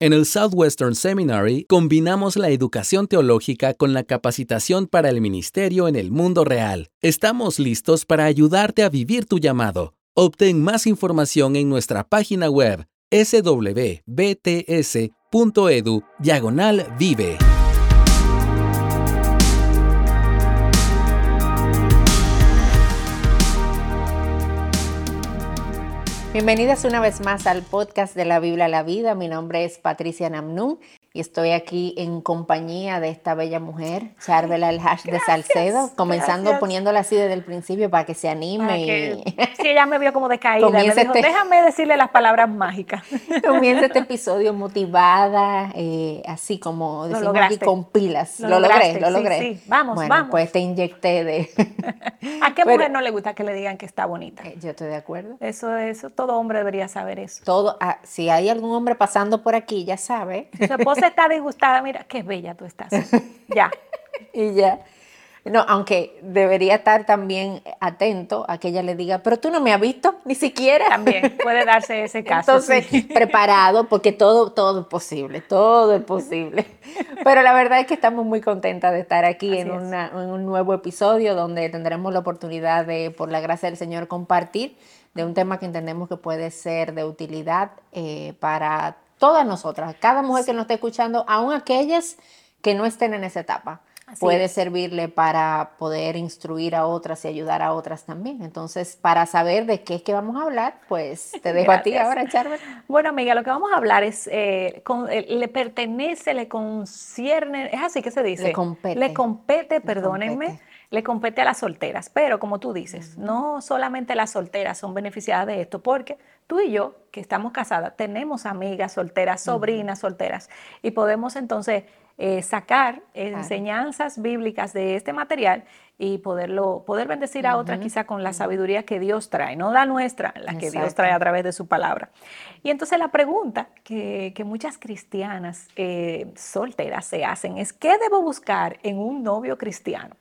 En el Southwestern Seminary combinamos la educación teológica con la capacitación para el ministerio en el mundo real. Estamos listos para ayudarte a vivir tu llamado. Obtén más información en nuestra página web swbts.edu diagonal vive. Bienvenidas una vez más al podcast de la Biblia a la Vida. Mi nombre es Patricia Namnun y estoy aquí en compañía de esta bella mujer, Charvela el Hash de Salcedo, comenzando poniéndola así desde el principio para que se anime. y... Sí, ella me vio como decaída. Me dijo, este déjame decirle las palabras mágicas. Comienza este episodio motivada, eh, así como decimos aquí con pilas. Lo, logré, lo logré. Sí, Vamos, bueno, vamos. pues te inyecté de... ¿A qué mujer no le gusta que le digan que está bonita? Eh, yo estoy de acuerdo. Eso, eso, todo hombre debería saber eso. Todo, ah, si hay algún hombre pasando por aquí, ya sabe. Su esposa está disgustada, mira, qué bella tú estás. Ya. y ya. No, aunque debería estar también atento a que ella le diga, pero tú no me has visto, ni siquiera. También puede darse ese caso. Entonces, sí. preparado, porque todo, todo es posible, todo es posible. Pero la verdad es que estamos muy contentas de estar aquí en, una, en un nuevo episodio donde tendremos la oportunidad de, por la gracia del Señor, compartir de un tema que entendemos que puede ser de utilidad eh, para todas nosotras, cada mujer que nos esté escuchando, aun aquellas que no estén en esa etapa. Así puede es. servirle para poder instruir a otras y ayudar a otras también. Entonces, para saber de qué es que vamos a hablar, pues te dejo a ti ahora, Charvel. Bueno, amiga, lo que vamos a hablar es, eh, con, eh, le pertenece, le concierne, es así que se dice. Le compete. Le compete, perdónenme. Le compete le compete a las solteras. Pero como tú dices, no solamente las solteras son beneficiadas de esto, porque tú y yo, que estamos casadas, tenemos amigas solteras, sobrinas solteras, y podemos entonces eh, sacar enseñanzas bíblicas de este material y poderlo, poder bendecir a otra quizá con la sabiduría que Dios trae, no la nuestra, la que. Dios trae a través de su palabra. Y entonces la pregunta que, que muchas cristianas eh, solteras se hacen es, ¿qué debo buscar en un novio cristiano?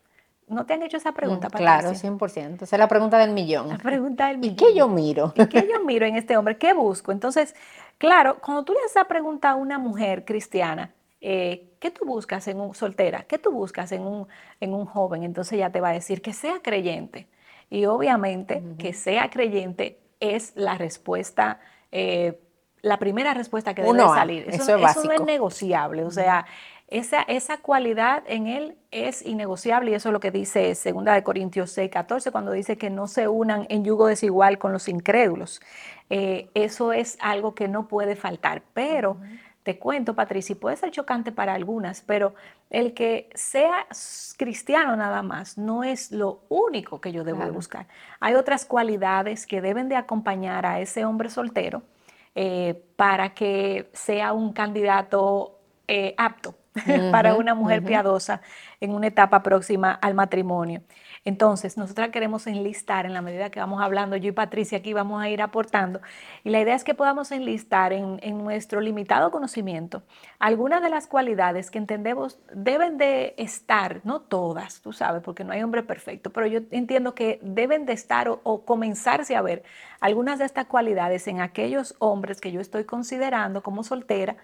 ¿No te han hecho esa pregunta, Patricia? Claro, 100%. Esa es la pregunta del millón. La pregunta del millón. ¿Y qué yo miro? ¿Y qué yo miro en este hombre? ¿Qué busco? Entonces, claro, cuando tú le haces esa pregunta a una mujer cristiana, eh, ¿qué tú buscas en un soltera? ¿Qué tú buscas en un, en un joven? Entonces ella te va a decir que sea creyente. Y obviamente uh -huh. que sea creyente es la respuesta, eh, la primera respuesta que debe Uno salir. Eso, eso, es eso no es negociable. O sea, esa, esa, cualidad en él es innegociable y eso es lo que dice 2 de Corintios 6, 14, cuando dice que no se unan en yugo desigual con los incrédulos. Eh, eso es algo que no puede faltar, pero uh -huh. te cuento, Patricia, puede ser chocante para algunas, pero el que sea cristiano nada más no es lo único que yo debo claro. buscar. Hay otras cualidades que deben de acompañar a ese hombre soltero eh, para que sea un candidato eh, apto para una mujer uh -huh. piadosa en una etapa próxima al matrimonio. Entonces, nosotras queremos enlistar en la medida que vamos hablando, yo y Patricia aquí vamos a ir aportando, y la idea es que podamos enlistar en, en nuestro limitado conocimiento algunas de las cualidades que entendemos deben de estar, no todas, tú sabes, porque no hay hombre perfecto, pero yo entiendo que deben de estar o, o comenzarse a ver algunas de estas cualidades en aquellos hombres que yo estoy considerando como soltera,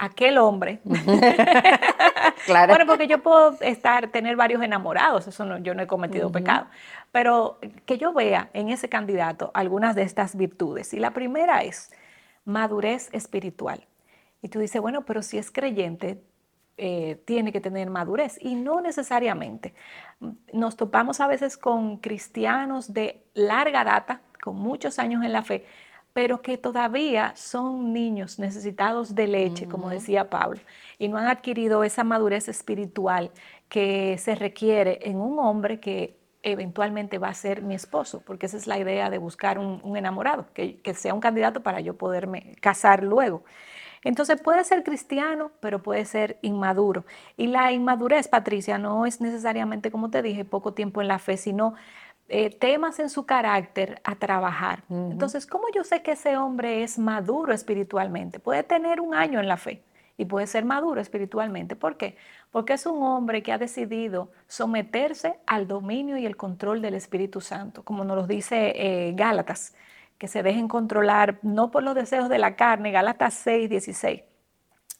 aquel hombre. claro. Bueno, porque yo puedo estar, tener varios enamorados, eso no, yo no he cometido uh -huh. pecado, pero que yo vea en ese candidato algunas de estas virtudes. Y la primera es madurez espiritual. Y tú dices, bueno, pero si es creyente, eh, tiene que tener madurez. Y no necesariamente. Nos topamos a veces con cristianos de larga data, con muchos años en la fe, pero que todavía son niños necesitados de leche, uh -huh. como decía Pablo, y no han adquirido esa madurez espiritual que se requiere en un hombre que eventualmente va a ser mi esposo, porque esa es la idea de buscar un, un enamorado, que, que, sea un candidato para yo poderme casar luego. Entonces puede ser cristiano, pero puede ser inmaduro. Y la inmadurez, Patricia, no es necesariamente, como te dije, poco tiempo en la fe, sino eh, temas en su carácter a trabajar. Uh -huh. Entonces, ¿cómo yo sé que ese hombre es maduro espiritualmente? Puede tener un año en la fe y puede ser maduro espiritualmente. ¿Por qué? Porque es un hombre que ha decidido someterse al dominio y el control del Espíritu Santo, como nos lo dice eh, Gálatas, que se dejen controlar no por los deseos de la carne, Gálatas 6, 16.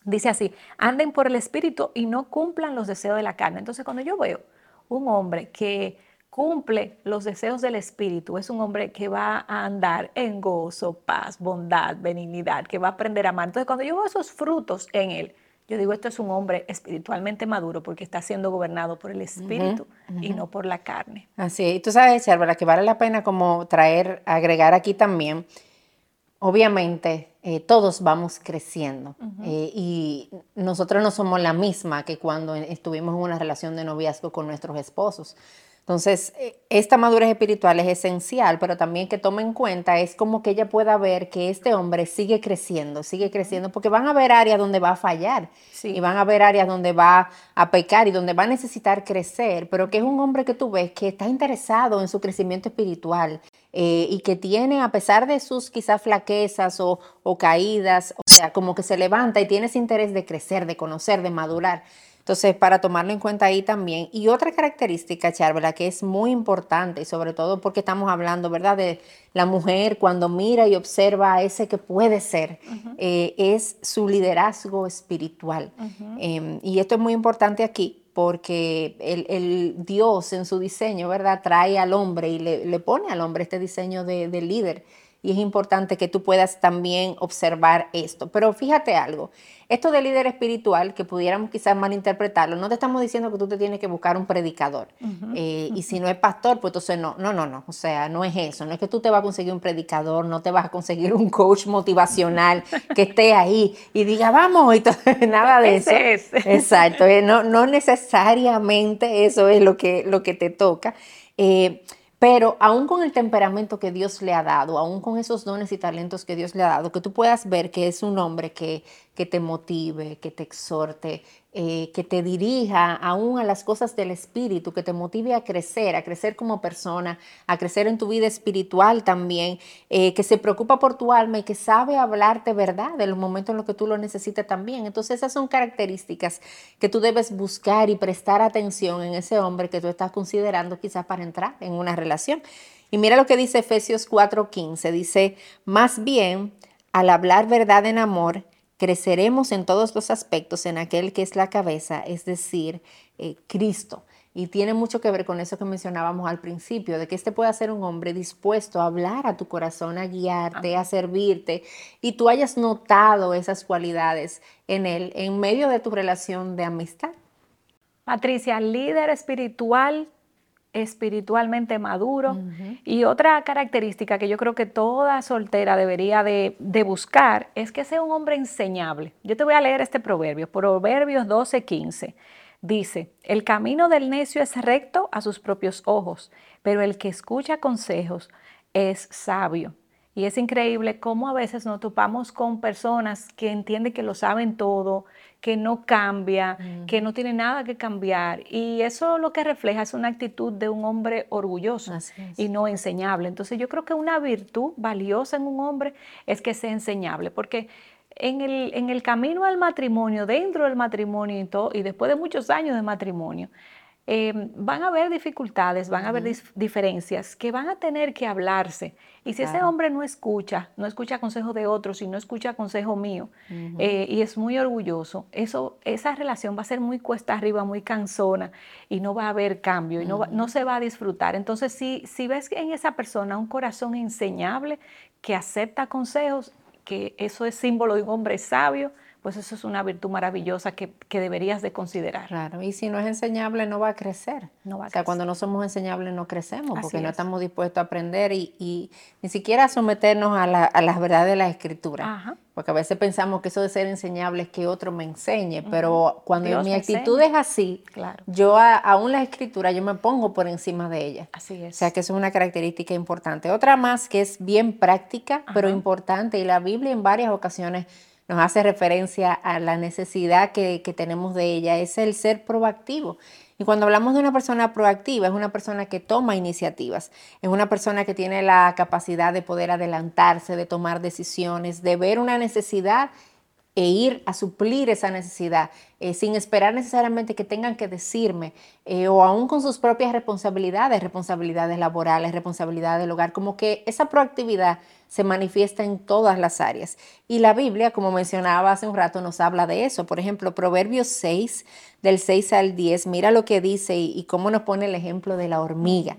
Dice así, anden por el espíritu y no cumplan los deseos de la carne. Entonces cuando yo veo un hombre que cumple los deseos del espíritu, es un hombre que va a andar en gozo, paz, bondad, benignidad, que va a aprender a amar. Entonces cuando yo veo esos frutos en él, yo digo, esto es un hombre espiritualmente maduro porque está siendo gobernado por el espíritu y no por la carne. Así. Y tú sabes, Charla, que vale la pena como traer, agregar aquí también, obviamente, eh, todos vamos creciendo eh, y nosotros no somos la misma que cuando estuvimos en una relación de noviazgo con nuestros esposos. Entonces, eh, esta madurez espiritual es esencial, pero también que tome en cuenta es como que ella pueda ver que este hombre sigue creciendo, sigue creciendo, porque van a haber áreas donde va a fallar y van a haber áreas donde va a pecar y donde va a necesitar crecer, pero que es un hombre que tú ves que está interesado en su crecimiento espiritual eh, y que tiene, a pesar de sus quizás flaquezas o, o caídas, o sea, como que se levanta y tiene ese interés de crecer, de conocer, de madurar. Entonces, para tomarlo en cuenta ahí también. Y otra característica, Charvela, que es muy importante, y sobre todo porque estamos hablando, ¿verdad?, de la mujer cuando mira y observa a ese que puede ser, eh, es su liderazgo espiritual. Em, y esto es muy importante aquí porque el, Dios en su diseño, ¿verdad?, trae al hombre y le, pone al hombre este diseño de, de líder y es importante que tú puedas también observar esto. Pero fíjate algo, esto de líder espiritual, que pudiéramos quizás malinterpretarlo, no te estamos diciendo que tú te tienes que buscar un predicador. Eh, y si no es pastor, pues entonces no, no, no, no. O sea, no es eso. No es que tú te vas a conseguir un predicador, no te vas a conseguir un coach motivacional que esté ahí y diga, vamos, y todo, nada de eso. Exacto. Eh, no, no necesariamente eso es lo que, lo que te toca. Eh, pero aún con el temperamento que Dios le ha dado, aún con esos dones y talentos que Dios le ha dado, que tú puedas ver que es un hombre que, que te motive, que te exhorte, eh, que te dirija aún a las cosas del espíritu, que te motive a crecer, a crecer como persona, a crecer en tu vida espiritual también, eh, que se preocupa por tu alma y que sabe hablarte verdad en los momentos en los que tú lo necesitas también. Entonces esas son características que tú debes buscar y prestar atención en ese hombre que tú estás considerando quizás para entrar en una relación. Y mira lo que dice Efesios 4:15, dice, más bien, al hablar verdad en amor, creceremos en todos los aspectos en aquel que es la cabeza, es decir, eh, Cristo. Y tiene mucho que ver con eso que mencionábamos al principio, de que este pueda ser un hombre dispuesto a hablar a tu corazón, a guiarte, a servirte, y tú hayas notado esas cualidades en él en medio de tu relación de amistad. Patricia, líder espiritual espiritualmente maduro. Y otra característica que yo creo que toda soltera debería de, buscar es que sea un hombre enseñable. Yo te voy a leer este proverbio, Proverbios 12, 15. Dice, el camino del necio es recto a sus propios ojos, pero el que escucha consejos es sabio. Y es increíble cómo a veces nos topamos con personas que entienden que lo saben todo, que no cambia, que no tiene nada que cambiar. Y eso lo que refleja es una actitud de un hombre orgulloso y no enseñable. Entonces yo creo que una virtud valiosa en un hombre es que sea enseñable, porque en el, en el camino al matrimonio, dentro del matrimonio y, y después de muchos años de matrimonio, Em, van a haber dificultades, van a haber diferencias que van a tener que hablarse. Y si ese hombre no escucha, no escucha consejo de otros y no escucha consejo mío, eh, y es muy orgulloso, eso, esa relación va a ser muy cuesta arriba, muy cansona, y no va a haber cambio, y no, no se va a disfrutar. Entonces, si, si ves en esa persona un corazón enseñable, que acepta consejos, que eso es símbolo de un hombre sabio, pues eso es una virtud maravillosa que, deberías de considerar. Claro, y si no es enseñable no va a crecer. No va a o sea, cuando no somos enseñables no crecemos porque no estamos dispuestos a aprender y, ni siquiera a someternos a, las verdades de la escritura. Porque a veces pensamos que eso de ser enseñable es que otro me enseñe, pero cuando mi actitud es así, claro. yo aún la escritura yo me pongo por encima de ella. Así es. O sea que eso es una característica importante. Otra más que es bien práctica, pero importante, y la Biblia en varias ocasiones nos hace referencia a la necesidad que, tenemos de ella, es el ser proactivo. Y cuando hablamos de una persona proactiva, es una persona que toma iniciativas, es una persona que tiene la capacidad de poder adelantarse, de tomar decisiones, de ver una necesidad e ir a suplir esa necesidad eh, sin esperar necesariamente que tengan que decirme eh, o aún con sus propias responsabilidades, responsabilidades laborales, responsabilidades del hogar, como que esa proactividad se manifiesta en todas las áreas. Y la Biblia, como mencionaba hace un rato, nos habla de eso. Por ejemplo, Proverbios 6, del 6 al 10, mira lo que dice y, y cómo nos pone el ejemplo de la hormiga.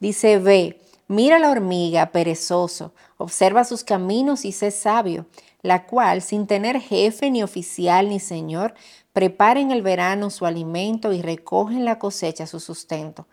Dice, ve, mira la hormiga, perezoso, observa sus caminos y sé sabio la cual, sin tener jefe ni oficial ni señor, prepara en el verano su alimento y recoge en la cosecha su sustento.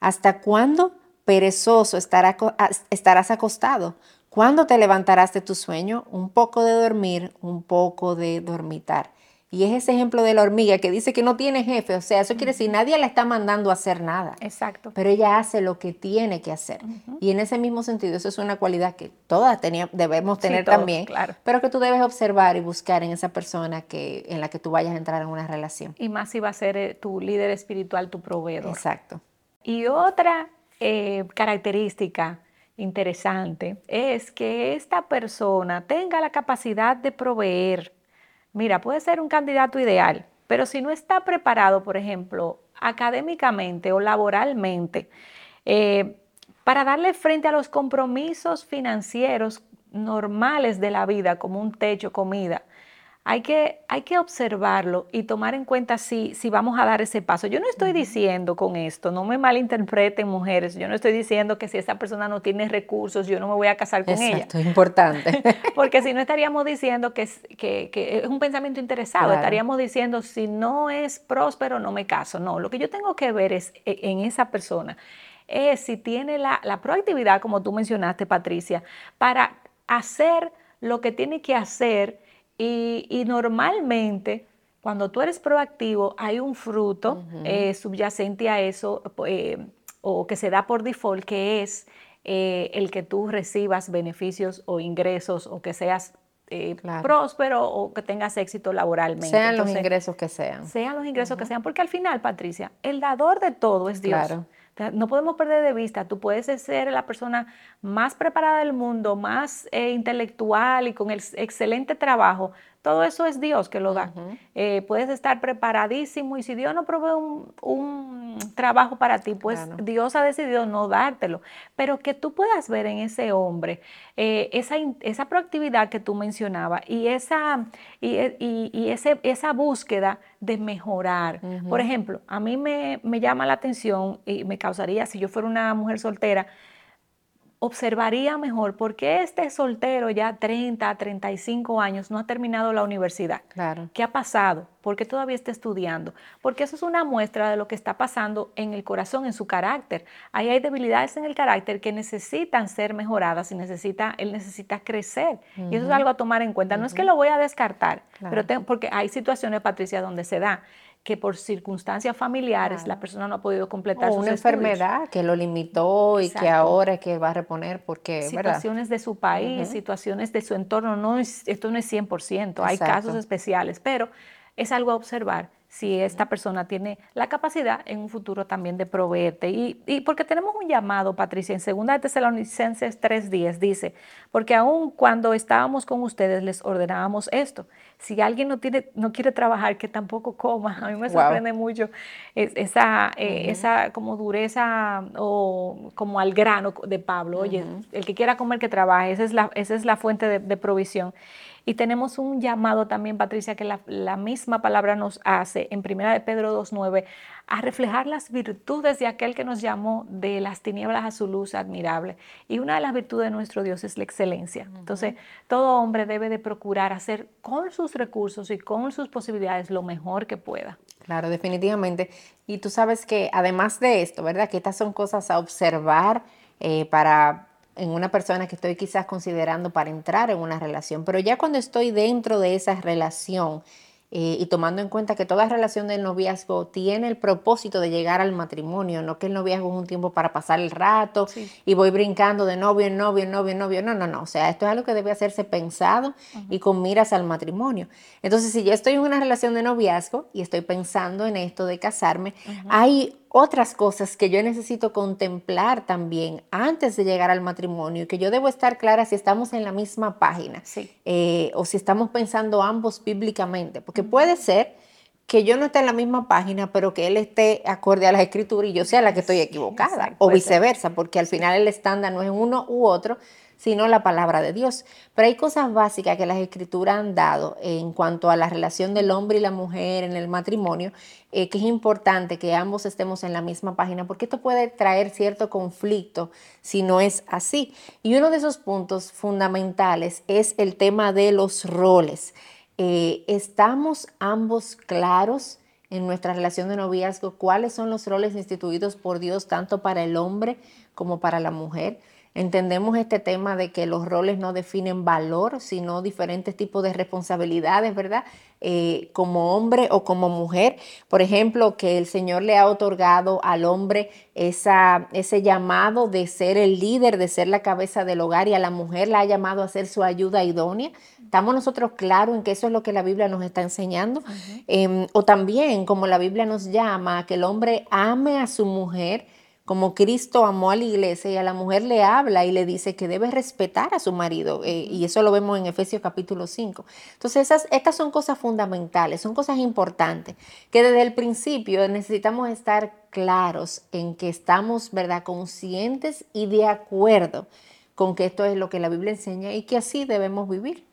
¿Hasta cuándo, perezoso, estarás acostado? ¿Cuándo te levantarás de tu sueño? Un poco de dormir, un poco de dormitar. Y es ese ejemplo de la hormiga que dice que no tiene jefe, o sea, eso quiere decir, nadie la está mandando a hacer nada. Exacto. Pero ella hace lo que tiene que hacer. Y en ese mismo sentido, eso es una cualidad que todas debemos tener también, claro. pero que tú debes observar y buscar en esa persona que, en la que tú vayas a entrar en una relación. Y más si va a ser eh, tu líder espiritual, tu proveedor. Exacto. Y otra eh, característica interesante es que esta persona tenga la capacidad de proveer mira, puede ser un candidato ideal, pero si no está preparado, por ejemplo, académicamente o laboralmente, eh, para darle frente a los compromisos financieros normales de la vida, como un techo, comida, hay que, hay que observarlo y tomar en cuenta si, si vamos a dar ese paso. Yo no estoy diciendo con esto, no me malinterpreten mujeres, yo no estoy diciendo que si esa persona no tiene recursos, yo no me voy a casar con ella. Exacto, es importante. Porque si no estaríamos diciendo que es, que, es un pensamiento interesado, estaríamos diciendo si no es próspero, no me caso. No, lo que yo tengo que ver es e, en esa persona es si tiene la, la proactividad, como tú mencionaste, Patricia, para hacer lo que tiene que hacer y, normalmente, cuando tú eres proactivo, hay un fruto eh, subyacente a eso eh, o que se da por default, que es eh, el que tú recibas beneficios o ingresos o que seas próspero o que tengas éxito laboralmente. Sean los ingresos que sean. Sean los ingresos que sean, porque al final, Patricia, el dador de todo es Dios. Claro. No podemos perder de vista, tú puedes ser la persona más preparada del mundo, más eh, intelectual y con el excelente trabajo, todo eso es Dios que lo da. Eh, puedes estar preparadísimo y si Dios no provee un, trabajo para ti, pues Dios ha decidido no dártelo. Pero que tú puedas ver en ese hombre eh, esa, esa proactividad que tú mencionabas y esa, y, ese, esa búsqueda de mejorar. Por ejemplo, a mí me, me llama la atención y me causaría, si yo fuera una mujer soltera, observaría mejor por qué este soltero ya 30, 35 años no ha terminado la universidad. Claro. ¿Qué ha pasado? ¿Por qué todavía está estudiando? Porque eso es una muestra de lo que está pasando en el corazón, en su carácter. Ahí hay debilidades en el carácter que necesitan ser mejoradas y necesita, él necesita crecer. Y eso es algo a tomar en cuenta. No es que lo voy a descartar, pero porque hay situaciones, Patricia, donde se da que por circunstancias familiares la persona no ha podido completar o una enfermedad que lo limitó y que ahora es que va a reponer porque situaciones de su país, situaciones de su entorno, no es, esto no es 100%, hay casos especiales, pero es algo a observar si esta persona tiene la capacidad en un futuro también de proveerte. Y, y porque tenemos un llamado, Patricia, en 2 de Tesalonicenses 3.10 dice, porque aun cuando estábamos con ustedes les ordenábamos esto. Si alguien no, tiene, no quiere trabajar, que tampoco coma. A mí me sorprende mucho esa, eh, esa como dureza o como al grano de Pablo. Oye, el que quiera comer, que trabaje. Esa es la, esa es la fuente de, de provisión. Y tenemos un llamado también, Patricia, que la, misma palabra nos hace en 1 de Pedro 2.9 a reflejar las virtudes de aquel que nos llamó de las tinieblas a su luz admirable. Y una de las virtudes de nuestro Dios es la excelencia. Entonces, todo hombre debe de procurar hacer con sus recursos y con sus posibilidades lo mejor que pueda. Claro, definitivamente. Y tú sabes que además de esto, ¿verdad? Que estas son cosas a observar eh, para en una persona que estoy quizás considerando para entrar en una relación, pero ya cuando estoy dentro de esa relación eh, y tomando en cuenta que toda relación del noviazgo tiene el propósito de llegar al matrimonio, no que el noviazgo es un tiempo para pasar el rato y voy brincando de novio en novio, en novio, en novio, no, no, no, o sea, esto es algo que debe hacerse pensado y con miras al matrimonio. Entonces, si yo estoy en una relación de noviazgo y estoy pensando en esto de casarme, hay otras cosas que yo necesito contemplar también antes de llegar al matrimonio y que yo debo estar clara si estamos en la misma página eh, o si estamos pensando ambos bíblicamente, porque puede ser que yo no esté en la misma página, pero que él esté acorde a las escrituras y yo sea la que estoy equivocada, o viceversa, porque al final el estándar no es uno u otro, sino la palabra de Dios. Pero hay cosas básicas que las escrituras han dado en cuanto a la relación del hombre y la mujer en el matrimonio, eh, que es importante que ambos estemos en la misma página, porque esto puede traer cierto conflicto si no es así. Y uno de esos puntos fundamentales es el tema de los roles. Eh, ¿Estamos ambos claros? en nuestra relación de noviazgo, cuáles son los roles instituidos por Dios tanto para el hombre como para la mujer. Entendemos este tema de que los roles no definen valor, sino diferentes tipos de responsabilidades, ¿verdad? Eh, como hombre o como mujer. Por ejemplo, que el Señor le ha otorgado al hombre esa, ese llamado de ser el líder, de ser la cabeza del hogar y a la mujer la ha llamado a ser su ayuda idónea. ¿Estamos nosotros claros en que eso es lo que la Biblia nos está enseñando? Em, o también, como la Biblia nos llama, que el hombre ame a su mujer como Cristo amó a la iglesia y a la mujer le habla y le dice que debe respetar a su marido. Eh, y eso lo vemos en Efesios capítulo 5. Entonces, esas, estas son cosas fundamentales, son cosas importantes, que desde el principio necesitamos estar claros en que estamos, ¿verdad?, conscientes y de acuerdo con que esto es lo que la Biblia enseña y que así debemos vivir.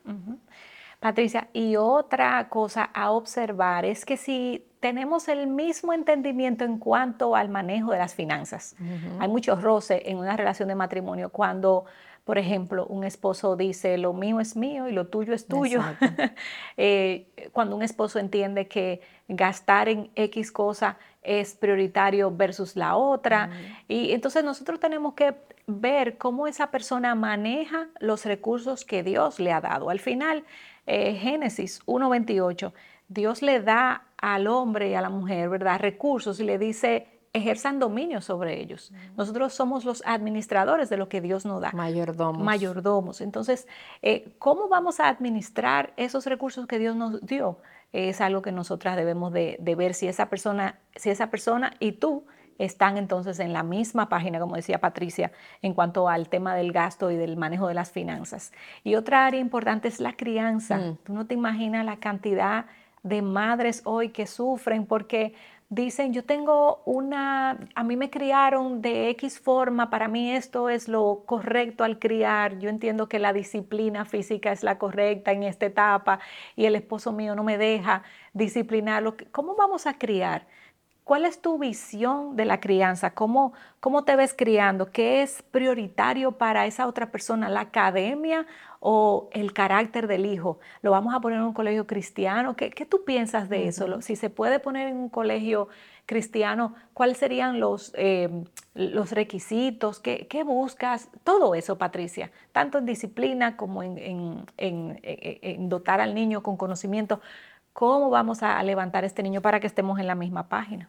Patricia, y otra cosa a observar es que si tenemos el mismo entendimiento en cuanto al manejo de las finanzas, hay mucho roce en una relación de matrimonio cuando, por ejemplo, un esposo dice, lo mío es mío y lo tuyo es tuyo. Eh, cuando un esposo entiende que gastar en X cosa es prioritario versus la otra. Y entonces nosotros tenemos que ver cómo esa persona maneja los recursos que Dios le ha dado. Al final, eh, Génesis 1.28, Dios le da al hombre y a la mujer, ¿verdad? Recursos y le dice, ejerzan dominio sobre ellos. Nosotros somos los administradores de lo que Dios nos da. Mayordomos. Mayordomos. Entonces, eh, ¿cómo vamos a administrar esos recursos que Dios nos dio? Es algo que nosotras debemos de, de ver si esa persona, si esa persona y tú están entonces en la misma página, como decía Patricia, en cuanto al tema del gasto y del manejo de las finanzas. Y otra área importante es la crianza. Mm. Tú no te imaginas la cantidad de madres hoy que sufren porque dicen, yo tengo una, a mí me criaron de X forma, para mí esto es lo correcto al criar, yo entiendo que la disciplina física es la correcta en esta etapa y el esposo mío no me deja disciplinarlo. ¿Cómo vamos a criar? ¿Cuál es tu visión de la crianza? ¿Cómo, ¿Cómo te ves criando? ¿Qué es prioritario para esa otra persona? ¿La academia o el carácter del hijo? ¿Lo vamos a poner en un colegio cristiano? ¿Qué, qué tú piensas de eso? Si se puede poner en un colegio cristiano, ¿cuáles serían los, eh, los requisitos? ¿Qué, ¿Qué, buscas? Todo eso, Patricia, tanto en disciplina como en, en, en, en dotar al niño con conocimiento cómo vamos a levantar a este niño para que estemos en la misma página.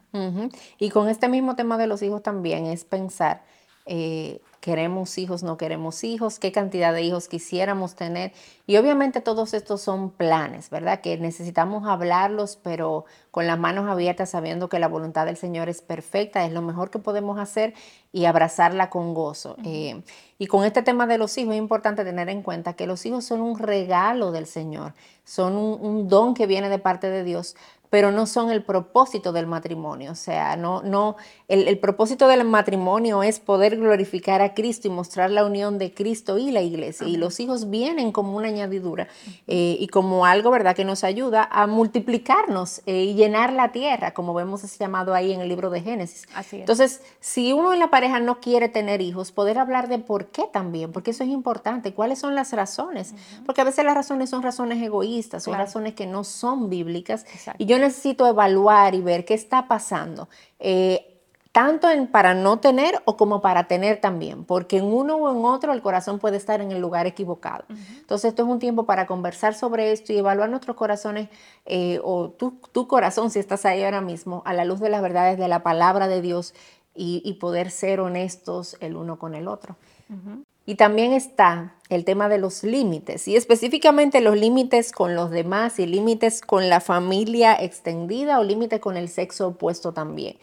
Y con este mismo tema de los hijos también es pensar, eh, queremos hijos, no queremos hijos, qué cantidad de hijos quisiéramos tener. Y obviamente todos estos son planes, ¿verdad? Que necesitamos hablarlos, pero con las manos abiertas, sabiendo que la voluntad del Señor es perfecta, es lo mejor que podemos hacer y abrazarla con gozo. Eh, y con este tema de los hijos es importante tener en cuenta que los hijos son un regalo del Señor, son un don que viene de parte de Dios, pero no son el propósito del matrimonio. O sea, no, no, el, propósito del matrimonio es poder glorificar a Cristo y mostrar la unión de Cristo y la iglesia. Y los hijos vienen como una añadidura eh, y como algo, ¿verdad?, que nos ayuda a multiplicarnos eh, y llenar la tierra, como vemos ese llamado ahí en el libro de Génesis. Entonces, si uno en la pareja no quiere tener hijos, poder hablar de por qué también, porque eso es importante, cuáles son las razones, porque a veces las razones son razones egoístas, son razones que no son bíblicas. Y yo necesito evaluar y ver qué está pasando. Eh, tanto en para no tener o como para tener también, porque en uno o en otro el corazón puede estar en el lugar equivocado. Entonces esto es un tiempo para conversar sobre esto y evaluar nuestros corazones eh, o tu, tu, corazón si estás ahí ahora mismo a la luz de las verdades de la palabra de Dios y, y poder ser honestos el uno con el otro. Y también está el tema de los límites y específicamente los límites con los demás y límites con la familia extendida o límites con el sexo opuesto también.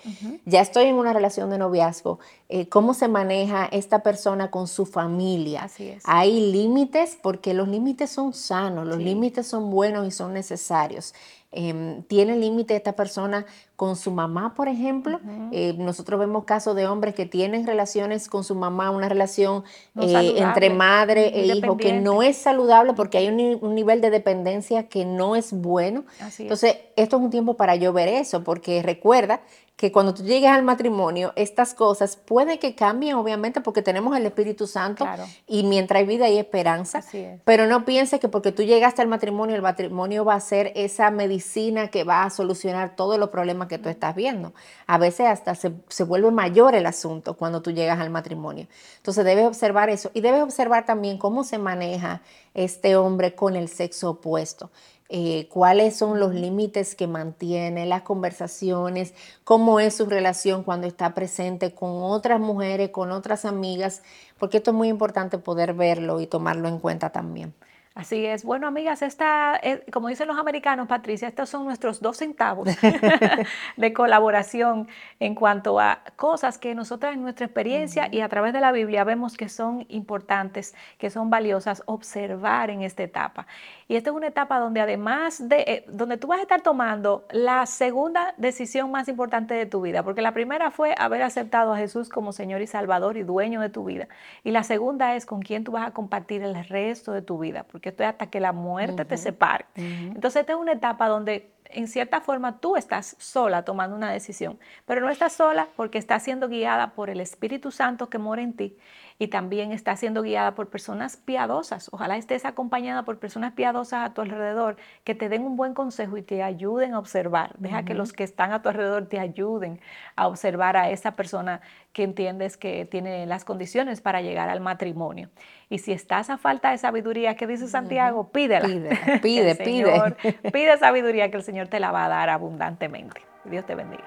Ya estoy en una relación de noviazgo, eh, ¿cómo se maneja esta persona con su familia? Así es. Hay límites porque los límites son sanos, los límites son buenos y son necesarios. Em, ¿Tiene límite esta persona con su mamá, por ejemplo? Eh, nosotros vemos casos de hombres que tienen relaciones con su mamá, una relación eh, entre madre e hijo que no es saludable porque hay un, nivel de dependencia que no es bueno. Entonces, esto es un tiempo para yo ver eso, porque recuerda que cuando tú llegues al matrimonio, estas cosas puede que cambien, obviamente, porque tenemos el Espíritu Santo y mientras hay vida hay esperanza. Pero no pienses que porque tú llegaste al matrimonio, el matrimonio va a ser esa medicina que va a solucionar todos los problemas que tú estás viendo. A veces hasta se, se vuelve mayor el asunto cuando tú llegas al matrimonio. Entonces debes observar eso y debes observar también cómo se maneja este hombre con el sexo opuesto. Eh, cuáles son los límites que mantiene, las conversaciones, cómo es su relación cuando está presente con otras mujeres, con otras amigas, porque esto es muy importante poder verlo y tomarlo en cuenta también. Así es. Bueno, amigas, esta, eh, como dicen los americanos, Patricia, estos son nuestros dos centavos de colaboración en cuanto a cosas que nosotras en nuestra experiencia y a través de la Biblia vemos que son importantes, que son valiosas observar en esta etapa. Y esta es una etapa donde además de, eh, donde tú vas a estar tomando la segunda decisión más importante de tu vida, porque la primera fue haber aceptado a Jesús como Señor y Salvador y dueño de tu vida. Y la segunda es con quién tú vas a compartir el resto de tu vida, porque esto es hasta que la muerte te separe. Entonces esta es una etapa donde en cierta forma tú estás sola tomando una decisión, pero no estás sola porque estás siendo guiada por el Espíritu Santo que mora en ti y también está siendo guiada por personas piadosas. Ojalá estés acompañada por personas piadosas a tu alrededor que te den un buen consejo y te ayuden a observar. Deja que los que están a tu alrededor te ayuden a observar a esa persona que entiendes que tiene las condiciones para llegar al matrimonio. Y si estás a falta de sabiduría, ¿qué dice Santiago? Pídela. Pide, pide, pide. Pide sabiduría que el Señor te la va a dar abundantemente. Dios te bendiga.